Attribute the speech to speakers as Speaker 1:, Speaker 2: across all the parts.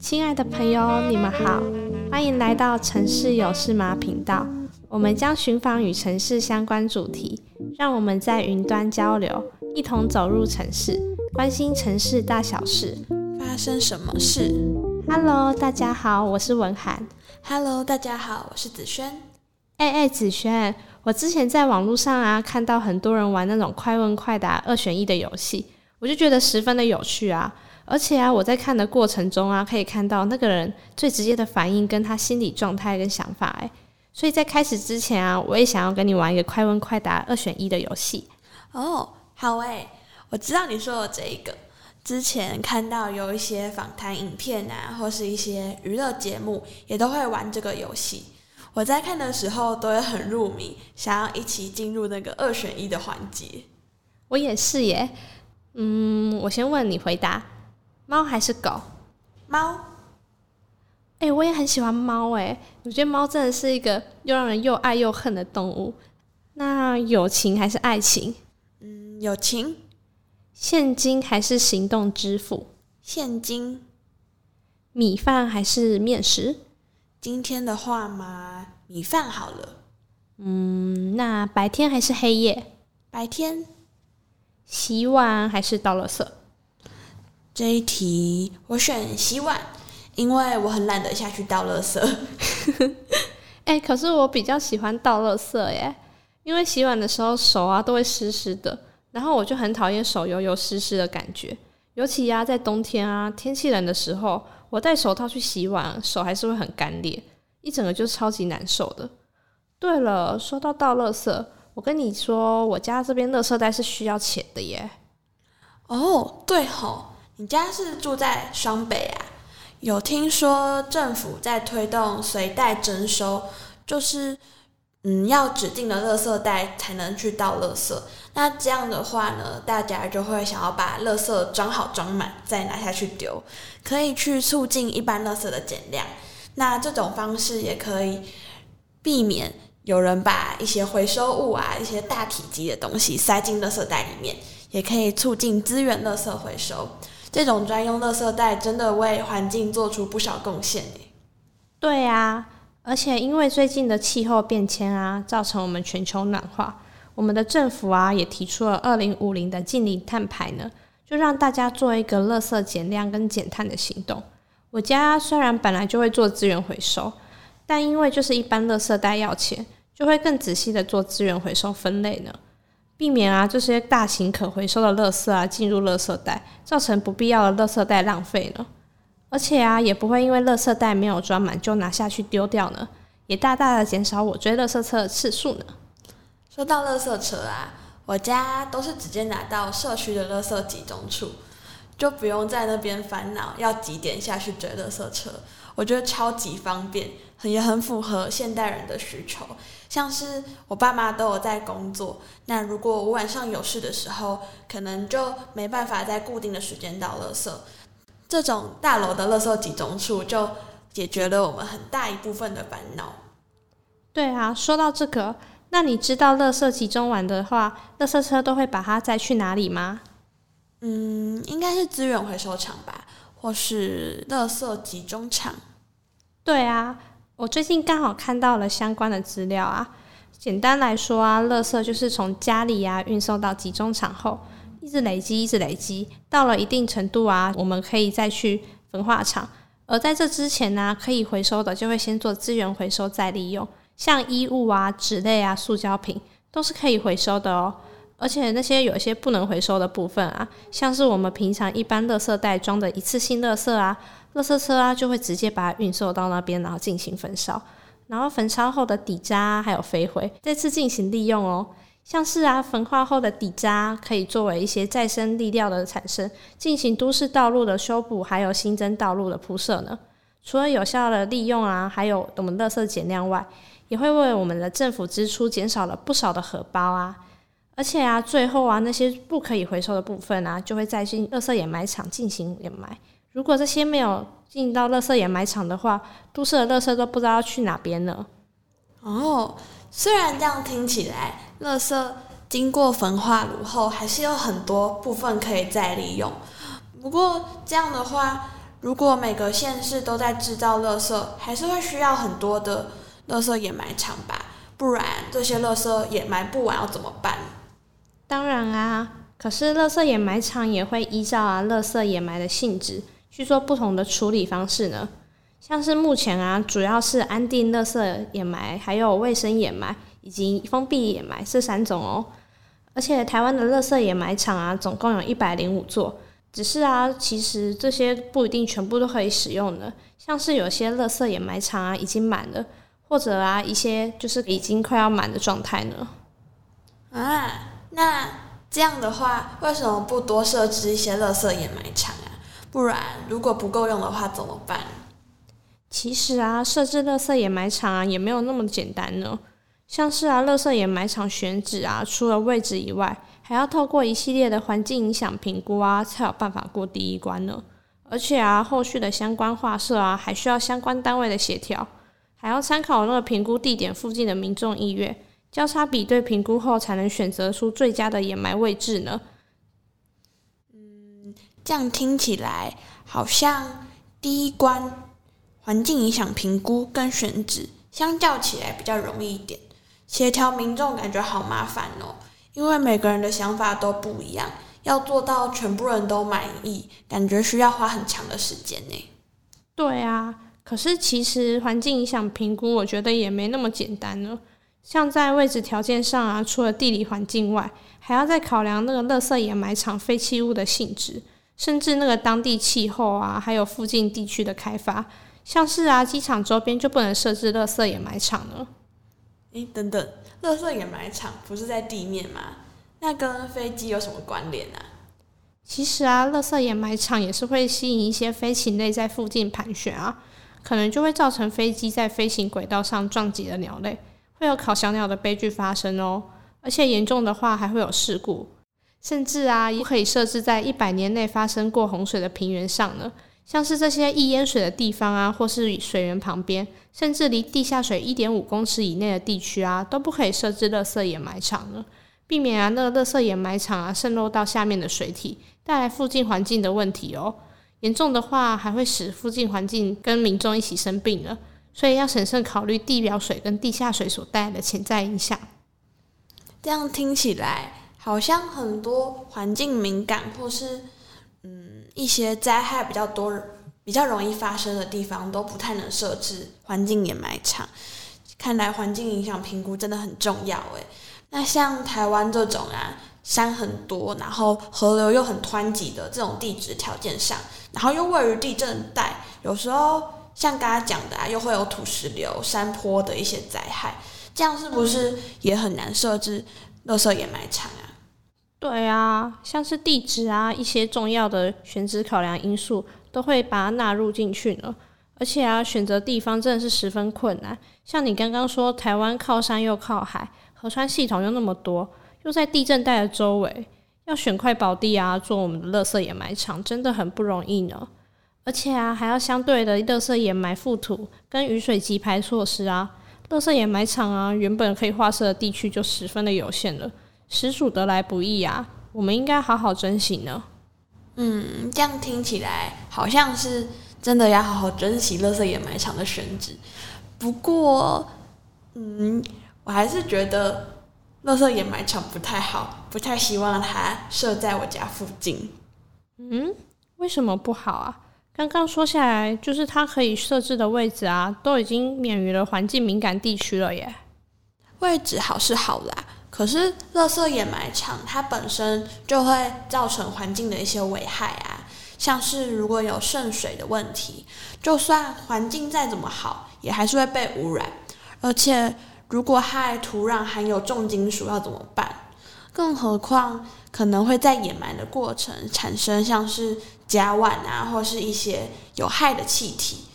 Speaker 1: 亲爱的朋友，你们好，欢迎来到城市有事吗频道。我们将寻访与城市相关主题，让我们在云端交流，一同走入城市，关心城市大小事，
Speaker 2: 发生什么事
Speaker 1: ？Hello，大家好，我是文涵。
Speaker 2: Hello，大家好，我是子轩。
Speaker 1: 哎哎，子轩，我之前在网络上啊看到很多人玩那种快问快答二选一的游戏，我就觉得十分的有趣啊。而且啊，我在看的过程中啊，可以看到那个人最直接的反应跟他心理状态跟想法，哎。所以在开始之前啊，我也想要跟你玩一个快问快答二选一的游戏。
Speaker 2: 哦，好诶，我知道你说的这一个，之前看到有一些访谈影片啊，或是一些娱乐节目，也都会玩这个游戏。我在看的时候都会很入迷，想要一起进入那个二选一的环节。
Speaker 1: 我也是耶。嗯，我先问你回答，猫还是狗？
Speaker 2: 猫。
Speaker 1: 哎、欸，我也很喜欢猫哎，我觉得猫真的是一个又让人又爱又恨的动物。那友情还是爱情？
Speaker 2: 嗯，友情。
Speaker 1: 现金还是行动支付？
Speaker 2: 现金。
Speaker 1: 米饭还是面食？
Speaker 2: 今天的话嘛，米饭好了。
Speaker 1: 嗯，那白天还是黑夜？
Speaker 2: 白天。
Speaker 1: 洗碗还是倒垃圾？
Speaker 2: 这一题我选洗碗。因为我很懒得下去倒垃圾，
Speaker 1: 哎、欸，可是我比较喜欢倒垃圾耶，因为洗碗的时候手啊都会湿湿的，然后我就很讨厌手油油湿湿的感觉，尤其呀、啊、在冬天啊天气冷的时候，我戴手套去洗碗，手还是会很干裂，一整个就超级难受的。对了，说到倒垃圾，我跟你说，我家这边垃圾袋是需要钱的耶。
Speaker 2: 哦，对吼，你家是住在双北啊？有听说政府在推动随袋征收，就是嗯，要指定的垃圾袋才能去倒垃圾。那这样的话呢，大家就会想要把垃圾装好装满再拿下去丢，可以去促进一般垃圾的减量。那这种方式也可以避免有人把一些回收物啊、一些大体积的东西塞进垃圾袋里面，也可以促进资源垃圾回收。这种专用垃圾袋真的为环境做出不少贡献诶。
Speaker 1: 对啊，而且因为最近的气候变迁啊，造成我们全球暖化，我们的政府啊也提出了二零五零的净零碳排呢，就让大家做一个垃圾减量跟减碳的行动。我家虽然本来就会做资源回收，但因为就是一般垃圾袋要钱，就会更仔细的做资源回收分类呢。避免啊这些大型可回收的垃圾啊进入垃圾袋，造成不必要的垃圾袋浪费呢。而且啊也不会因为垃圾袋没有装满就拿下去丢掉呢，也大大的减少我追垃圾车的次数呢。
Speaker 2: 说到垃圾车啊，我家都是直接拿到社区的垃圾集中处，就不用在那边烦恼要几点下去追垃圾车。我觉得超级方便，也很符合现代人的需求。像是我爸妈都有在工作，那如果我晚上有事的时候，可能就没办法在固定的时间倒垃圾。这种大楼的垃圾集中处就解决了我们很大一部分的烦恼。
Speaker 1: 对啊，说到这个，那你知道垃圾集中完的话，垃圾车都会把它载去哪里吗？
Speaker 2: 嗯，应该是资源回收厂吧，或是垃圾集中场。
Speaker 1: 对啊。我最近刚好看到了相关的资料啊，简单来说啊，垃圾就是从家里啊运送到集中场后，一直累积，一直累积，到了一定程度啊，我们可以再去焚化厂。而在这之前呢，可以回收的就会先做资源回收再利用，像衣物啊、纸类啊、塑胶品都是可以回收的哦。而且那些有一些不能回收的部分啊，像是我们平常一般垃圾袋装的一次性垃圾啊。垃圾车啊，就会直接把它运送到那边，然后进行焚烧，然后焚烧后的底渣还有飞灰再次进行利用哦。像是啊，焚化后的底渣可以作为一些再生粒料的产生，进行都市道路的修补，还有新增道路的铺设呢。除了有效的利用啊，还有我们垃圾减量外，也会为我们的政府支出减少了不少的荷包啊。而且啊，最后啊，那些不可以回收的部分啊，就会再进垃圾掩埋场进行掩埋。如果这些没有进到垃圾掩埋场的话，都市的垃圾都不知道要去哪边了。
Speaker 2: 哦，虽然这样听起来，垃圾经过焚化炉后，还是有很多部分可以再利用。不过这样的话，如果每个县市都在制造垃圾，还是会需要很多的垃圾掩埋场吧？不然这些垃圾掩埋不完要怎么办？
Speaker 1: 当然啊，可是垃圾掩埋场也会依照啊垃圾掩埋的性质去做不同的处理方式呢。像是目前啊，主要是安定垃圾掩埋，还有卫生掩埋以及封闭掩埋这三种哦。而且台湾的垃圾掩埋场啊，总共有一百零五座。只是啊，其实这些不一定全部都可以使用的，像是有些垃圾掩埋场啊已经满了，或者啊一些就是已经快要满的状态呢。
Speaker 2: 啊，那这样的话，为什么不多设置一些垃圾掩埋场啊？不然如果不够用的话怎么办？
Speaker 1: 其实啊，设置垃圾掩埋场啊也没有那么简单呢。像是啊，垃圾掩埋场选址啊，除了位置以外，还要透过一系列的环境影响评估啊，才有办法过第一关呢。而且啊，后续的相关画设啊，还需要相关单位的协调，还要参考那个评估地点附近的民众意愿，交叉比对评估后，才能选择出最佳的掩埋位置呢。
Speaker 2: 嗯，这样听起来好像第一关环境影响评估跟选址相较起来比较容易一点，协调民众感觉好麻烦哦。因为每个人的想法都不一样，要做到全部人都满意，感觉需要花很长的时间呢。
Speaker 1: 对啊，可是其实环境影响评估，我觉得也没那么简单呢。像在位置条件上啊，除了地理环境外，还要再考量那个垃圾掩埋场废弃物的性质，甚至那个当地气候啊，还有附近地区的开发。像是啊，机场周边就不能设置垃圾掩埋场了。
Speaker 2: 诶，等等。垃圾掩埋场不是在地面吗？那跟飞机有什么关联啊？
Speaker 1: 其实啊，垃圾掩埋场也是会吸引一些飞禽类在附近盘旋啊，可能就会造成飞机在飞行轨道上撞击了鸟类，会有烤小鸟的悲剧发生哦。而且严重的话还会有事故，甚至啊，也可以设置在一百年内发生过洪水的平原上呢。像是这些易淹水的地方啊，或是水源旁边，甚至离地下水一点五公尺以内的地区啊，都不可以设置垃圾掩埋场了，避免啊那个垃圾掩埋场啊渗漏到下面的水体，带来附近环境的问题哦。严重的话，还会使附近环境跟民众一起生病了。所以要审慎考虑地表水跟地下水所带来的潜在影响。
Speaker 2: 这样听起来，好像很多环境敏感或是。一些灾害比较多、比较容易发生的地方都不太能设置环境掩埋场。看来环境影响评估真的很重要诶。那像台湾这种啊，山很多，然后河流又很湍急的这种地质条件上，然后又位于地震带，有时候像刚刚讲的啊，又会有土石流、山坡的一些灾害，这样是不是也很难设置垃圾掩埋场啊？
Speaker 1: 对啊，像是地质啊，一些重要的选址考量因素都会把它纳入进去呢。而且啊，选择地方真的是十分困难。像你刚刚说，台湾靠山又靠海，河川系统又那么多，又在地震带的周围，要选块宝地啊，做我们的垃圾掩埋场，真的很不容易呢。而且啊，还要相对的垃圾掩埋覆土跟雨水集排措施啊，垃圾掩埋场啊，原本可以划设的地区就十分的有限了。实属得来不易啊！我们应该好好珍惜呢。
Speaker 2: 嗯，这样听起来好像是真的要好好珍惜垃圾掩埋场的选址。不过，嗯，我还是觉得垃圾掩埋场不太好，不太希望它设在我家附近。
Speaker 1: 嗯，为什么不好啊？刚刚说下来，就是它可以设置的位置啊，都已经免于了环境敏感地区了耶。
Speaker 2: 位置好是好啦。可是，垃圾掩埋场它本身就会造成环境的一些危害啊，像是如果有渗水的问题，就算环境再怎么好，也还是会被污染。而且，如果害土壤含有重金属，要怎么办？更何况可能会在掩埋的过程产生像是甲烷啊，或是一些有害的气体，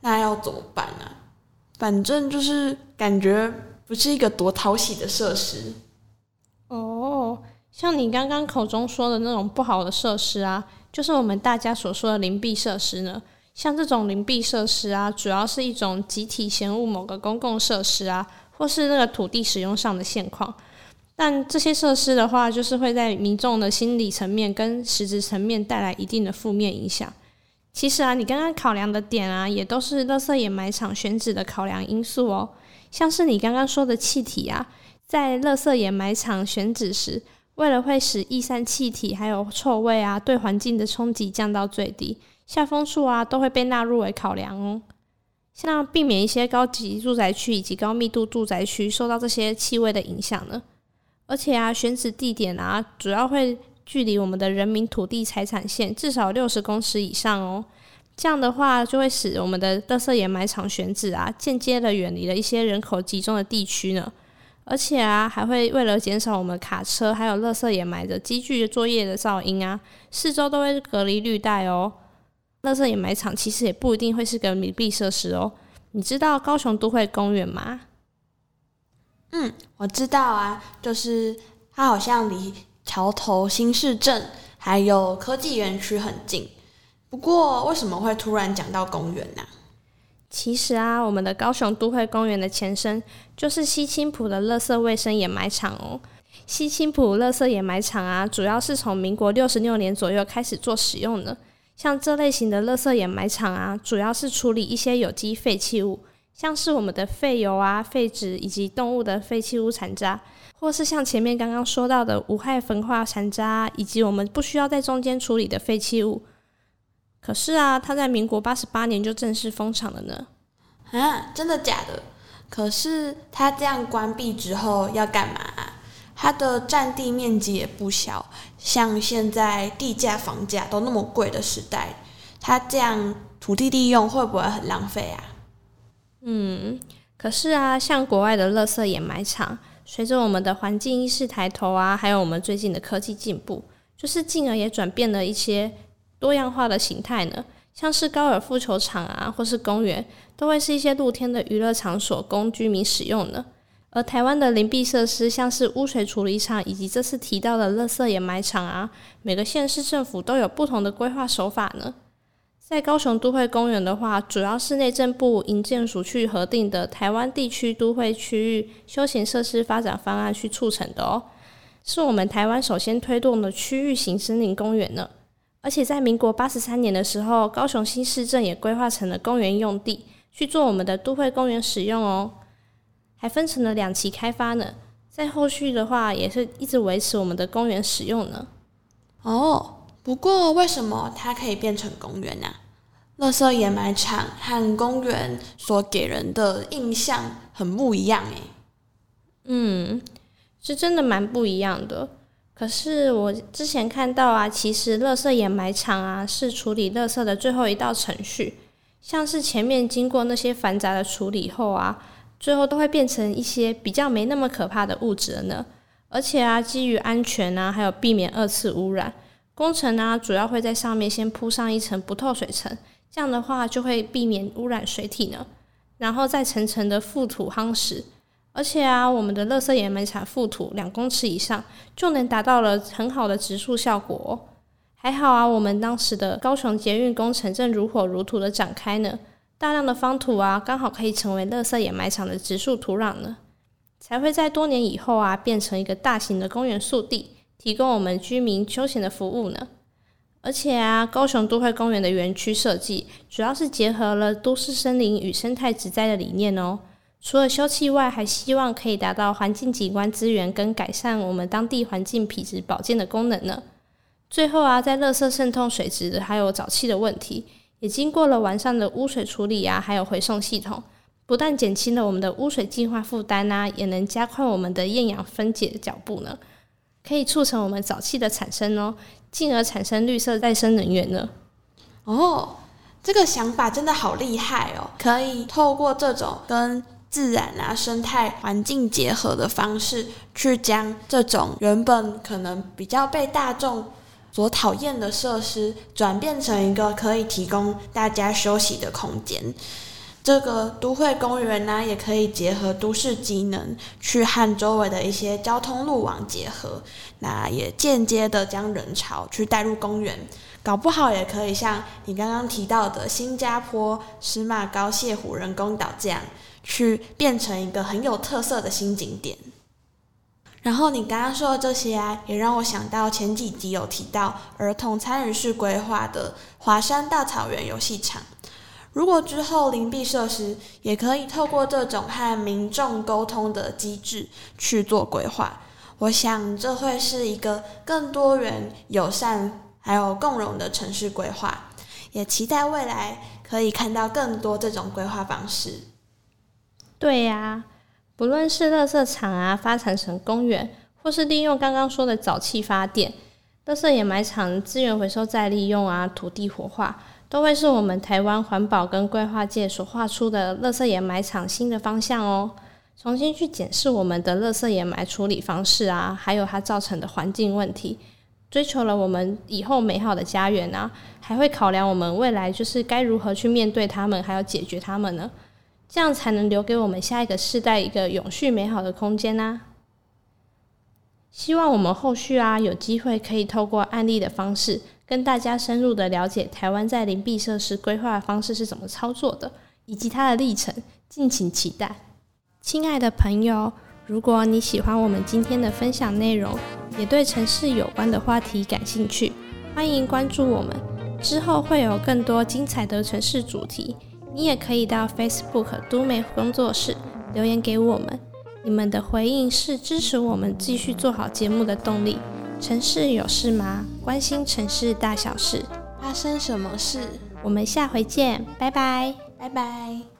Speaker 2: 那要怎么办呢？反正就是感觉。不是一个多讨喜的设施
Speaker 1: 哦，像你刚刚口中说的那种不好的设施啊，就是我们大家所说的邻避设施呢。像这种邻避设施啊，主要是一种集体嫌恶某个公共设施啊，或是那个土地使用上的现况。但这些设施的话，就是会在民众的心理层面跟实质层面带来一定的负面影响。其实啊，你刚刚考量的点啊，也都是垃圾掩埋场选址的考量因素哦。像是你刚刚说的气体啊，在垃圾掩埋场选址时，为了会使易散气体还有臭味啊，对环境的冲击降到最低，下风处啊都会被纳入为考量哦。像避免一些高级住宅区以及高密度住宅区受到这些气味的影响呢。而且啊，选址地点啊，主要会距离我们的人民土地财产线至少六十公尺以上哦。这样的话，就会使我们的垃圾掩埋场选址啊，间接的远离了一些人口集中的地区呢。而且啊，还会为了减少我们卡车还有垃圾掩埋的机具作业的噪音啊，四周都会隔离绿带哦。垃圾掩埋场其实也不一定会是个密闭设施哦。你知道高雄都会公园吗？
Speaker 2: 嗯，我知道啊，就是它好像离桥头新市镇还有科技园区很近。不过，为什么会突然讲到公园呢？
Speaker 1: 其实啊，我们的高雄都会公园的前身就是西青埔的垃圾卫生掩埋场哦。西青埔垃圾掩埋场啊，主要是从民国六十六年左右开始做使用的。像这类型的垃圾掩埋场啊，主要是处理一些有机废弃物。像是我们的废油啊、废纸以及动物的废弃物残渣，或是像前面刚刚说到的无害焚化残渣，以及我们不需要在中间处理的废弃物。可是啊，它在民国八十八年就正式封场了呢。
Speaker 2: 啊，真的假的？可是它这样关闭之后要干嘛？它的占地面积也不小，像现在地价、房价都那么贵的时代，它这样土地利用会不会很浪费啊？
Speaker 1: 嗯，可是啊，像国外的垃圾掩埋场，随着我们的环境意识抬头啊，还有我们最近的科技进步，就是进而也转变了一些多样化的形态呢。像是高尔夫球场啊，或是公园，都会是一些露天的娱乐场所，供居民使用的。而台湾的邻避设施，像是污水处理厂以及这次提到的垃圾掩埋场啊，每个县市政府都有不同的规划手法呢。在高雄都会公园的话，主要是内政部营建署去核定的台湾地区都会区域休闲设施发展方案去促成的哦，是我们台湾首先推动的区域型森林公园呢。而且在民国八十三年的时候，高雄新市镇也规划成了公园用地去做我们的都会公园使用哦，还分成了两期开发呢。在后续的话，也是一直维持我们的公园使用呢。
Speaker 2: 哦。不过，为什么它可以变成公园呢？垃圾掩埋场和公园所给人的印象很不一样诶。
Speaker 1: 嗯，是真的蛮不一样的。可是我之前看到啊，其实垃圾掩埋场啊是处理垃圾的最后一道程序，像是前面经过那些繁杂的处理后啊，最后都会变成一些比较没那么可怕的物质呢。而且啊，基于安全啊，还有避免二次污染。工程呢，主要会在上面先铺上一层不透水层，这样的话就会避免污染水体呢。然后再层层的覆土夯实，而且啊，我们的垃圾掩埋场覆土两公尺以上，就能达到了很好的植树效果哦。还好啊，我们当时的高雄捷运工程正如火如荼的展开呢，大量的方土啊，刚好可以成为垃圾掩埋场的植树土壤呢，才会在多年以后啊，变成一个大型的公园宿地。提供我们居民休闲的服务呢，而且啊，高雄都会公园的园区设计主要是结合了都市森林与生态植栽的理念哦。除了休憩外，还希望可以达到环境景观资源跟改善我们当地环境品质保健的功能呢。最后啊，在垃圾渗透水质还有沼气的问题，也经过了完善的污水处理啊，还有回送系统，不但减轻了我们的污水净化负担啊，也能加快我们的厌氧分解的脚步呢。可以促成我们沼气的产生哦，进而产生绿色再生能源呢。
Speaker 2: 哦，这个想法真的好厉害哦！可以透过这种跟自然啊、生态环境结合的方式，去将这种原本可能比较被大众所讨厌的设施，转变成一个可以提供大家休息的空间。这个都会公园呢，也可以结合都市机能，去和周围的一些交通路网结合，那也间接的将人潮去带入公园，搞不好也可以像你刚刚提到的新加坡、石马高谢湖人工岛这样，去变成一个很有特色的新景点。然后你刚刚说的这些，也让我想到前几集有提到儿童参与式规划的华山大草原游戏场。如果之后邻避设施也可以透过这种和民众沟通的机制去做规划，我想这会是一个更多元、友善还有共融的城市规划。也期待未来可以看到更多这种规划方式。
Speaker 1: 对呀、不论是垃圾场啊，发展成公园，或是利用刚刚说的沼气发电，垃圾掩埋场资源回收再利用啊，土地活化，都会是我们台湾环保跟规划界所画出的垃圾掩埋场新的方向哦。重新去检视我们的垃圾掩埋处理方式啊，还有它造成的环境问题，追求了我们以后美好的家园啊，还会考量我们未来就是该如何去面对它们，还要解决它们呢？这样才能留给我们下一个世代一个永续美好的空间呐。希望我们后续啊有机会可以透过案例的方式，跟大家深入的了解台湾在邻避设施规划的方式是怎么操作的，以及它的历程，敬请期待。亲爱的朋友，如果你喜欢我们今天的分享内容，也对城市有关的话题感兴趣，欢迎关注我们，之后会有更多精彩的城市主题。你也可以到 Facebook 都美工作室留言给我们，你们的回应是支持我们继续做好节目的动力。城市有事吗？关心城市大小事，
Speaker 2: 发生什么事？
Speaker 1: 我们下回见，拜拜，
Speaker 2: 拜拜。